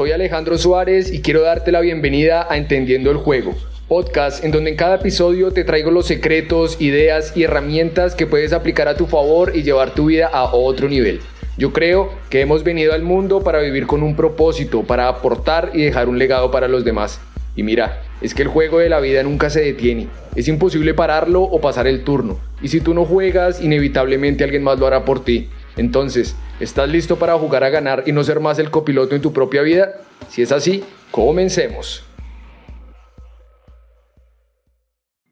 Soy Alejandro Suárez y quiero darte la bienvenida a Entendiendo el Juego, podcast en donde en cada episodio te traigo los secretos, ideas y herramientas que puedes aplicar a tu favor y llevar tu vida a otro nivel. Yo creo que hemos venido al mundo para vivir con un propósito, para aportar y dejar un legado para los demás. Y mira, es que el juego de la vida nunca se detiene. Es imposible pararlo o pasar el turno. Y si tú no juegas, inevitablemente alguien más lo hará por ti. Entonces, ¿estás listo para jugar a ganar y no ser más el copiloto en tu propia vida? Si es así, comencemos.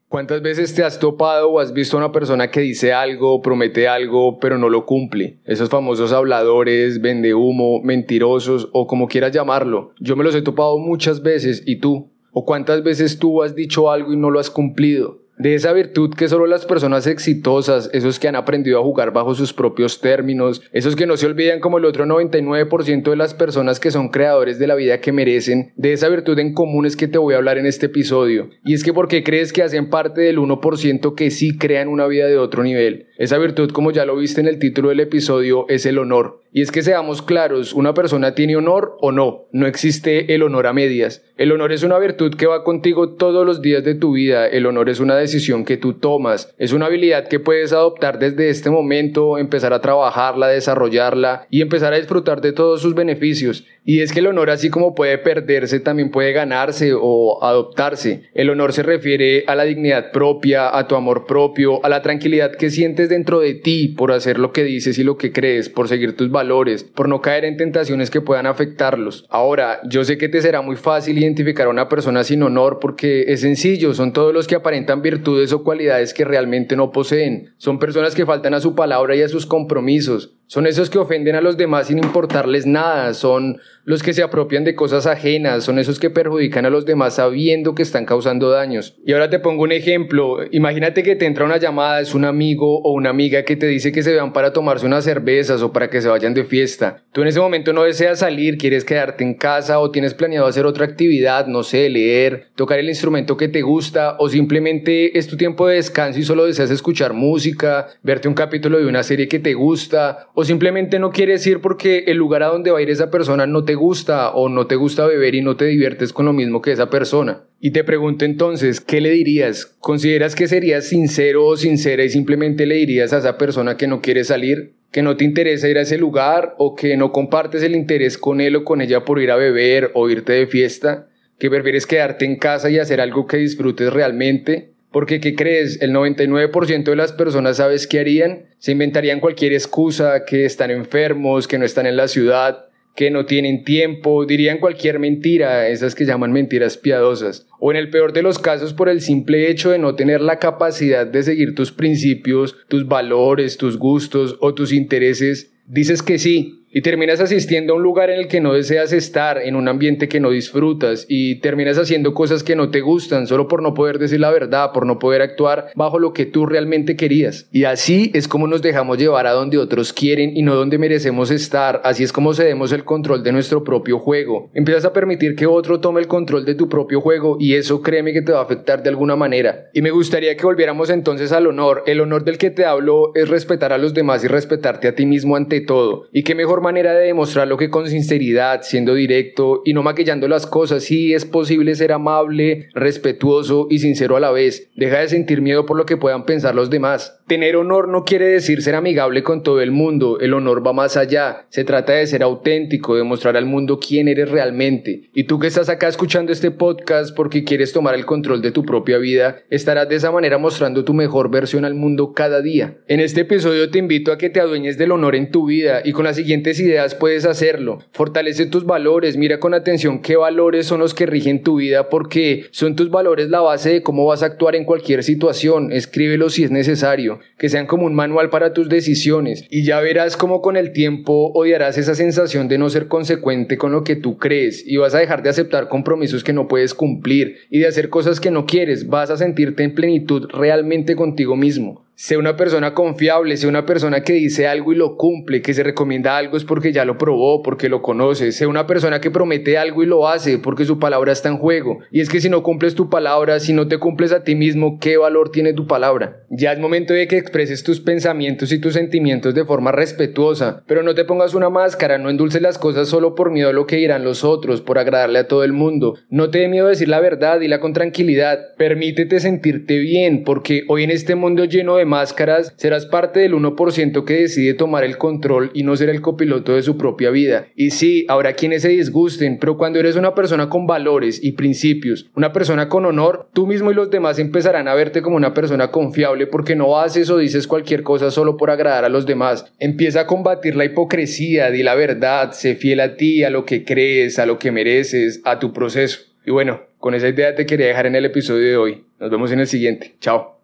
¿Cuántas veces te has topado o has visto a una persona que dice algo, promete algo, pero no lo cumple? Esos famosos habladores, vende humo, mentirosos o como quieras llamarlo. Yo me los he topado muchas veces y tú. ¿O cuántas veces tú has dicho algo y no lo has cumplido? De esa virtud que solo las personas exitosas, esos que han aprendido a jugar bajo sus propios términos, esos que no se olvidan como el otro 99% de las personas que son creadores de la vida que merecen, de esa virtud en común es que te voy a hablar en este episodio. Y es que porque crees que hacen parte del 1% que sí crean una vida de otro nivel. Esa virtud, como ya lo viste en el título del episodio, es el honor. Y es que seamos claros, una persona tiene honor o no, no existe el honor a medias. El honor es una virtud que va contigo todos los días de tu vida, el honor es una que tú tomas, es una habilidad que puedes adoptar desde este momento, empezar a trabajarla, desarrollarla y empezar a disfrutar de todos sus beneficios. Y es que el honor así como puede perderse, también puede ganarse o adoptarse. El honor se refiere a la dignidad propia, a tu amor propio, a la tranquilidad que sientes dentro de ti por hacer lo que dices y lo que crees, por seguir tus valores, por no caer en tentaciones que puedan afectarlos. Ahora, yo sé que te será muy fácil identificar a una persona sin honor porque es sencillo, son todos los que aparentan virtudes o cualidades que realmente no poseen. Son personas que faltan a su palabra y a sus compromisos. Son esos que ofenden a los demás sin importarles nada, son los que se apropian de cosas ajenas, son esos que perjudican a los demás sabiendo que están causando daños. Y ahora te pongo un ejemplo, imagínate que te entra una llamada, es un amigo o una amiga que te dice que se vean para tomarse unas cervezas o para que se vayan de fiesta. Tú en ese momento no deseas salir, quieres quedarte en casa o tienes planeado hacer otra actividad, no sé, leer, tocar el instrumento que te gusta o simplemente es tu tiempo de descanso y solo deseas escuchar música, verte un capítulo de una serie que te gusta o simplemente no quieres ir porque el lugar a donde va a ir esa persona no te gusta o no te gusta beber y no te diviertes con lo mismo que esa persona. Y te pregunto entonces, ¿qué le dirías? ¿Consideras que serías sincero o sincera y simplemente le dirías a esa persona que no quiere salir? ¿Que no te interesa ir a ese lugar o que no compartes el interés con él o con ella por ir a beber o irte de fiesta? ¿Que prefieres quedarte en casa y hacer algo que disfrutes realmente? Porque, ¿qué crees? El 99% de las personas, ¿sabes qué harían? Se inventarían cualquier excusa, que están enfermos, que no están en la ciudad, que no tienen tiempo, dirían cualquier mentira, esas que llaman mentiras piadosas. O en el peor de los casos, por el simple hecho de no tener la capacidad de seguir tus principios, tus valores, tus gustos o tus intereses, dices que sí, y terminas asistiendo a un lugar en el que no deseas estar, en un ambiente que no disfrutas y terminas haciendo cosas que no te gustan solo por no poder decir la verdad, por no poder actuar bajo lo que tú realmente querías. Y así es como nos dejamos llevar a donde otros quieren y no donde merecemos estar, así es como cedemos el control de nuestro propio juego. Empiezas a permitir que otro tome el control de tu propio juego y eso créeme que te va a afectar de alguna manera. Y me gustaría que volviéramos entonces al honor. El honor del que te hablo es respetar a los demás y respetarte a ti mismo ante todo. Y que mejor manera de demostrarlo que con sinceridad, siendo directo y no maquillando las cosas. Sí es posible ser amable, respetuoso y sincero a la vez. Deja de sentir miedo por lo que puedan pensar los demás. Tener honor no quiere decir ser amigable con todo el mundo. El honor va más allá. Se trata de ser auténtico, de mostrar al mundo quién eres realmente. Y tú que estás acá escuchando este podcast porque quieres tomar el control de tu propia vida, estarás de esa manera mostrando tu mejor versión al mundo cada día. En este episodio te invito a que te adueñes del honor en tu vida y con las ideas puedes hacerlo. Fortalece tus valores, mira con atención qué valores son los que rigen tu vida porque son tus valores la base de cómo vas a actuar en cualquier situación. Escríbelo si es necesario, que sean como un manual para tus decisiones y ya verás cómo con el tiempo odiarás esa sensación de no ser consecuente con lo que tú crees y vas a dejar de aceptar compromisos que no puedes cumplir y de hacer cosas que no quieres. Vas a sentirte en plenitud realmente contigo mismo. Sé una persona confiable, sé una persona que dice algo y lo cumple, que se recomienda algo es porque ya lo probó, porque lo conoce. Sé una persona que promete algo y lo hace porque su palabra está en juego. Y es que si no cumples tu palabra, si no te cumples a ti mismo, ¿qué valor tiene tu palabra? Ya es momento de que expreses tus pensamientos y tus sentimientos de forma respetuosa, pero no te pongas una máscara, no endulces las cosas solo por miedo a lo que dirán los otros, por agradarle a todo el mundo. No te dé miedo decir la verdad, y la con tranquilidad. Permítete sentirte bien, porque hoy en este mundo lleno de máscaras, serás parte del 1% que decide tomar el control y no ser el copiloto de su propia vida. Y sí, habrá quienes se disgusten, pero cuando eres una persona con valores y principios, una persona con honor, tú mismo y los demás empezarán a verte como una persona confiable porque no haces o dices cualquier cosa solo por agradar a los demás. Empieza a combatir la hipocresía, di la verdad, sé fiel a ti, a lo que crees, a lo que mereces, a tu proceso. Y bueno, con esa idea te quería dejar en el episodio de hoy. Nos vemos en el siguiente. Chao.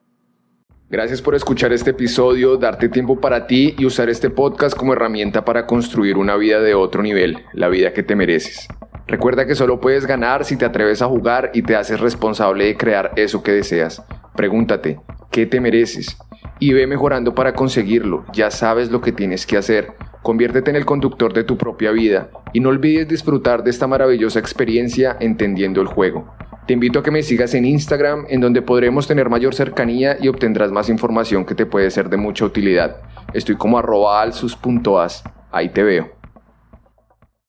Gracias por escuchar este episodio, darte tiempo para ti y usar este podcast como herramienta para construir una vida de otro nivel, la vida que te mereces. Recuerda que solo puedes ganar si te atreves a jugar y te haces responsable de crear eso que deseas. Pregúntate, ¿qué te mereces? Y ve mejorando para conseguirlo, ya sabes lo que tienes que hacer. Conviértete en el conductor de tu propia vida y no olvides disfrutar de esta maravillosa experiencia entendiendo el juego. Te invito a que me sigas en Instagram, en donde podremos tener mayor cercanía y obtendrás más información que te puede ser de mucha utilidad. Estoy como arroba alsus.as. Ahí te veo.